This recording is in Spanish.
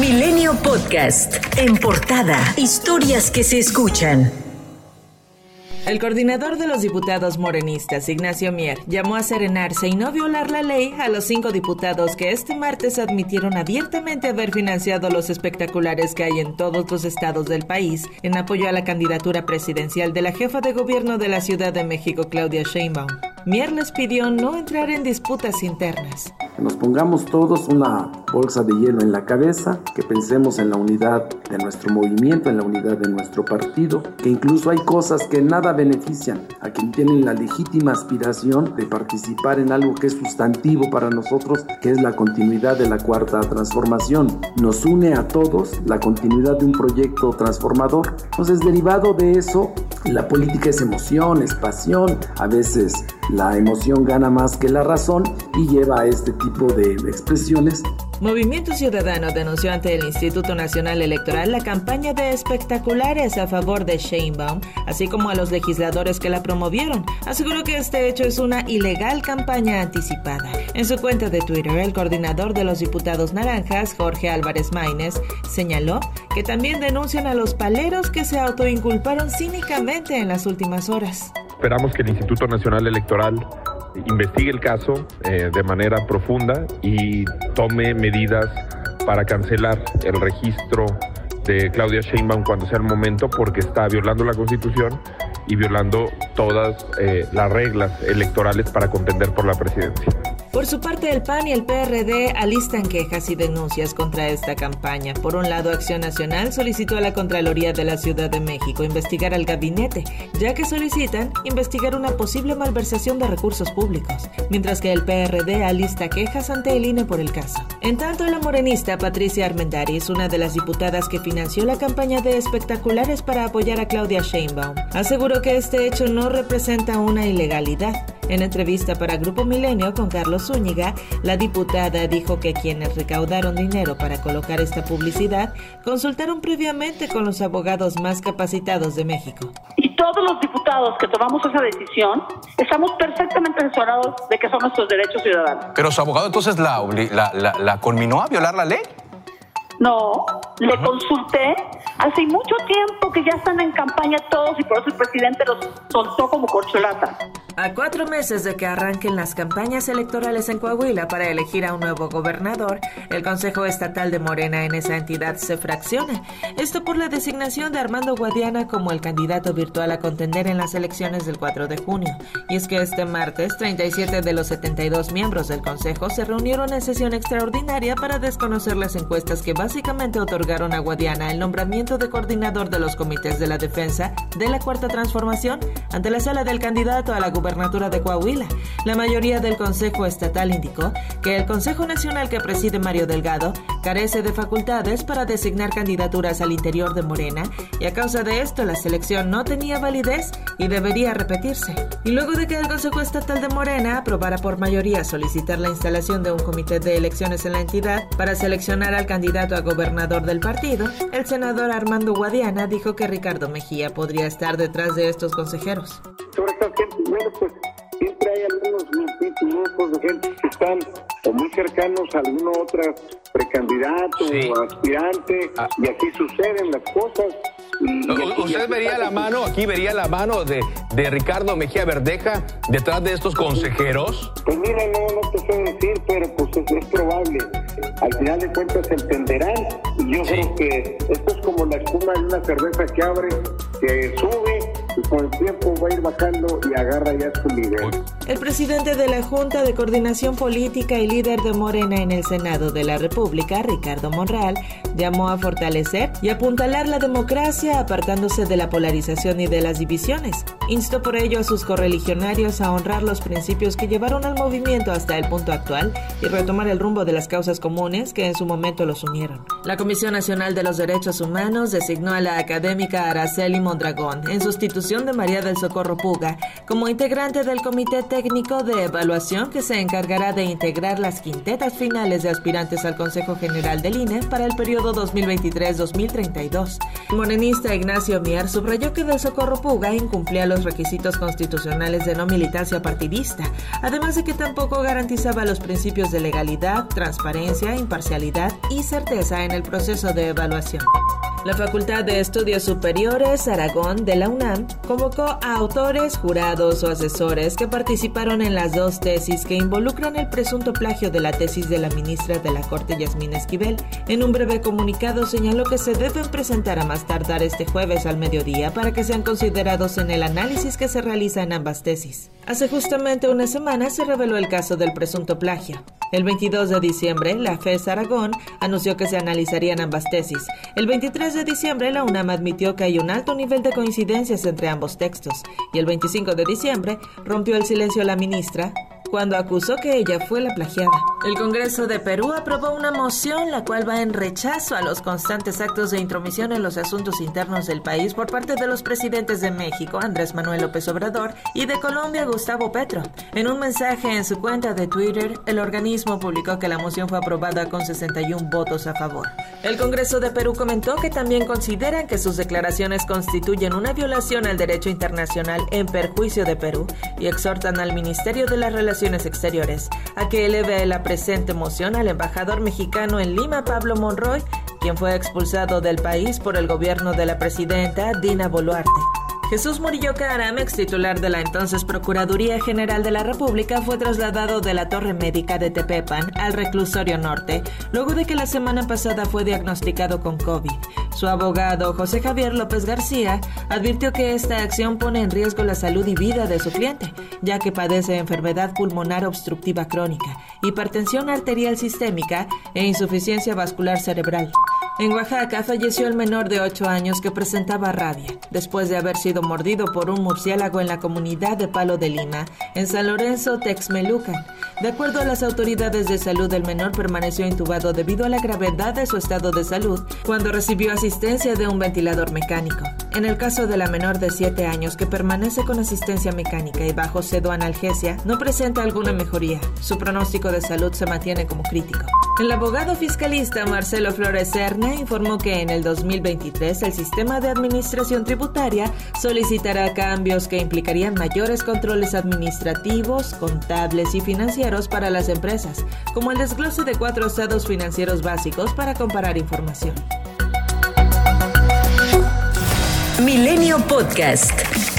Milenio Podcast. En portada. Historias que se escuchan. El coordinador de los diputados morenistas, Ignacio Mier, llamó a serenarse y no violar la ley a los cinco diputados que este martes admitieron abiertamente haber financiado los espectaculares que hay en todos los estados del país en apoyo a la candidatura presidencial de la jefa de gobierno de la Ciudad de México, Claudia Sheinbaum. Mier les pidió no entrar en disputas internas. Que nos pongamos todos una bolsa de hielo en la cabeza, que pensemos en la unidad de nuestro movimiento, en la unidad de nuestro partido, que incluso hay cosas que nada benefician a quien tienen la legítima aspiración de participar en algo que es sustantivo para nosotros, que es la continuidad de la cuarta transformación. Nos une a todos la continuidad de un proyecto transformador. Entonces, derivado de eso, la política es emoción, es pasión, a veces la emoción gana más que la razón y lleva a este tipo de expresiones Movimiento Ciudadano denunció ante el Instituto Nacional Electoral la campaña de espectaculares a favor de Sheinbaum, así como a los legisladores que la promovieron. Aseguró que este hecho es una ilegal campaña anticipada. En su cuenta de Twitter, el coordinador de los diputados naranjas, Jorge Álvarez Maínez, señaló que también denuncian a los paleros que se autoinculparon cínicamente en las últimas horas. Esperamos que el Instituto Nacional Electoral investigue el caso eh, de manera profunda y tome medidas para cancelar el registro de Claudia Sheinbaum cuando sea el momento porque está violando la Constitución y violando todas eh, las reglas electorales para contender por la presidencia. Por su parte, el PAN y el PRD alistan quejas y denuncias contra esta campaña. Por un lado, Acción Nacional solicitó a la Contraloría de la Ciudad de México investigar al gabinete, ya que solicitan investigar una posible malversación de recursos públicos, mientras que el PRD alista quejas ante el INE por el caso. En tanto, la morenista Patricia Armendariz, una de las diputadas que financió la campaña de espectaculares para apoyar a Claudia Sheinbaum, aseguró que este hecho no representa una ilegalidad. En entrevista para Grupo Milenio con Carlos Zúñiga, la diputada dijo que quienes recaudaron dinero para colocar esta publicidad consultaron previamente con los abogados más capacitados de México. Y todos los diputados que tomamos esa decisión estamos perfectamente asesorados de que son nuestros derechos ciudadanos. Pero su abogado entonces la, la, la, conminó a violar la ley. No, le consulté hace mucho tiempo que ya están en campaña todos y por eso el presidente los soltó como corcholata. A cuatro meses de que arranquen las campañas electorales en Coahuila para elegir a un nuevo gobernador, el Consejo Estatal de Morena en esa entidad se fracciona. Esto por la designación de Armando Guadiana como el candidato virtual a contender en las elecciones del 4 de junio. Y es que este martes, 37 de los 72 miembros del Consejo se reunieron en sesión extraordinaria para desconocer las encuestas que básicamente otorgaron a Guadiana el nombramiento de coordinador de los comités de la defensa de la Cuarta Transformación ante la sala del candidato a la de Coahuila. La mayoría del Consejo Estatal indicó que el Consejo Nacional que preside Mario Delgado carece de facultades para designar candidaturas al interior de Morena y a causa de esto la selección no tenía validez y debería repetirse. Y luego de que el Consejo Estatal de Morena aprobara por mayoría solicitar la instalación de un comité de elecciones en la entidad para seleccionar al candidato a gobernador del partido, el senador Armando Guadiana dijo que Ricardo Mejía podría estar detrás de estos consejeros pues siempre hay algunos grupos de gente que están o muy cercanos a alguna otra precandidato o aspirante, ah. y así suceden las cosas. ¿Usted vería la mano, aquí vería la mano de, de Ricardo Mejía Verdeja detrás de estos consejeros? Pues mira, no, no te sé decir, pero pues es, probable. Al final de cuentas se entenderán. Y yo creo que esto es como la espuma de una cerveza que abre, que sube y con el tiempo va a ir bajando y agarra ya su nivel. El presidente de la Junta de Coordinación Política y líder de Morena en el Senado de la República, Ricardo Monreal, llamó a fortalecer y apuntalar la democracia apartándose de la polarización y de las divisiones. Instó por ello a sus correligionarios a honrar los principios que llevaron al movimiento hasta el punto actual y retomar el rumbo de las causas comunes que en su momento los unieron. La Comisión Nacional de los Derechos Humanos designó a la académica Araceli Mondragón en sustitución de María del Socorro Puga como integrante del Comité Técnico de Evaluación que se encargará de integrar las quintetas finales de aspirantes al Consejo General del INE para el periodo 2023-2032. Morenista Ignacio Mier subrayó que del Socorro Puga incumplía los requisitos constitucionales de no militancia partidista, además de que tampoco garantizaba los principios de legalidad, transparencia, imparcialidad y certeza en el el proceso de evaluación. La Facultad de Estudios Superiores Aragón de la UNAM convocó a autores, jurados o asesores que participaron en las dos tesis que involucran el presunto plagio de la tesis de la ministra de la Corte Yasmín Esquivel. En un breve comunicado señaló que se deben presentar a más tardar este jueves al mediodía para que sean considerados en el análisis que se realiza en ambas tesis. Hace justamente una semana se reveló el caso del presunto plagio. El 22 de diciembre, la FES Aragón anunció que se analizarían ambas tesis. El 23 de diciembre, la UNAM admitió que hay un alto nivel de coincidencias entre ambos textos. Y el 25 de diciembre, rompió el silencio la ministra, cuando acusó que ella fue la plagiada. El Congreso de Perú aprobó una moción la cual va en rechazo a los constantes actos de intromisión en los asuntos internos del país por parte de los presidentes de México, Andrés Manuel López Obrador, y de Colombia, Gustavo Petro. En un mensaje en su cuenta de Twitter, el organismo publicó que la moción fue aprobada con 61 votos a favor. El Congreso de Perú comentó que también consideran que sus declaraciones constituyen una violación al derecho internacional en perjuicio de Perú y exhortan al Ministerio de las Relaciones Exteriores a que eleve la presente moción al embajador mexicano en Lima, Pablo Monroy, quien fue expulsado del país por el gobierno de la presidenta Dina Boluarte. Jesús Murillo Caram, ex titular de la entonces Procuraduría General de la República, fue trasladado de la Torre Médica de Tepepan al reclusorio norte, luego de que la semana pasada fue diagnosticado con COVID. Su abogado, José Javier López García, advirtió que esta acción pone en riesgo la salud y vida de su cliente, ya que padece enfermedad pulmonar obstructiva crónica, hipertensión arterial sistémica e insuficiencia vascular cerebral. En Oaxaca falleció el menor de 8 años que presentaba rabia, después de haber sido mordido por un murciélago en la comunidad de Palo de Lima, en San Lorenzo, Texmelucan. De acuerdo a las autoridades de salud, el menor permaneció intubado debido a la gravedad de su estado de salud cuando recibió asistencia de un ventilador mecánico. En el caso de la menor de 7 años que permanece con asistencia mecánica y bajo analgesia, no presenta alguna mejoría. Su pronóstico de salud se mantiene como crítico. El abogado fiscalista Marcelo Flores Serna informó que en el 2023 el sistema de administración tributaria solicitará cambios que implicarían mayores controles administrativos, contables y financieros para las empresas, como el desglose de cuatro estados financieros básicos para comparar información. Milenio Podcast.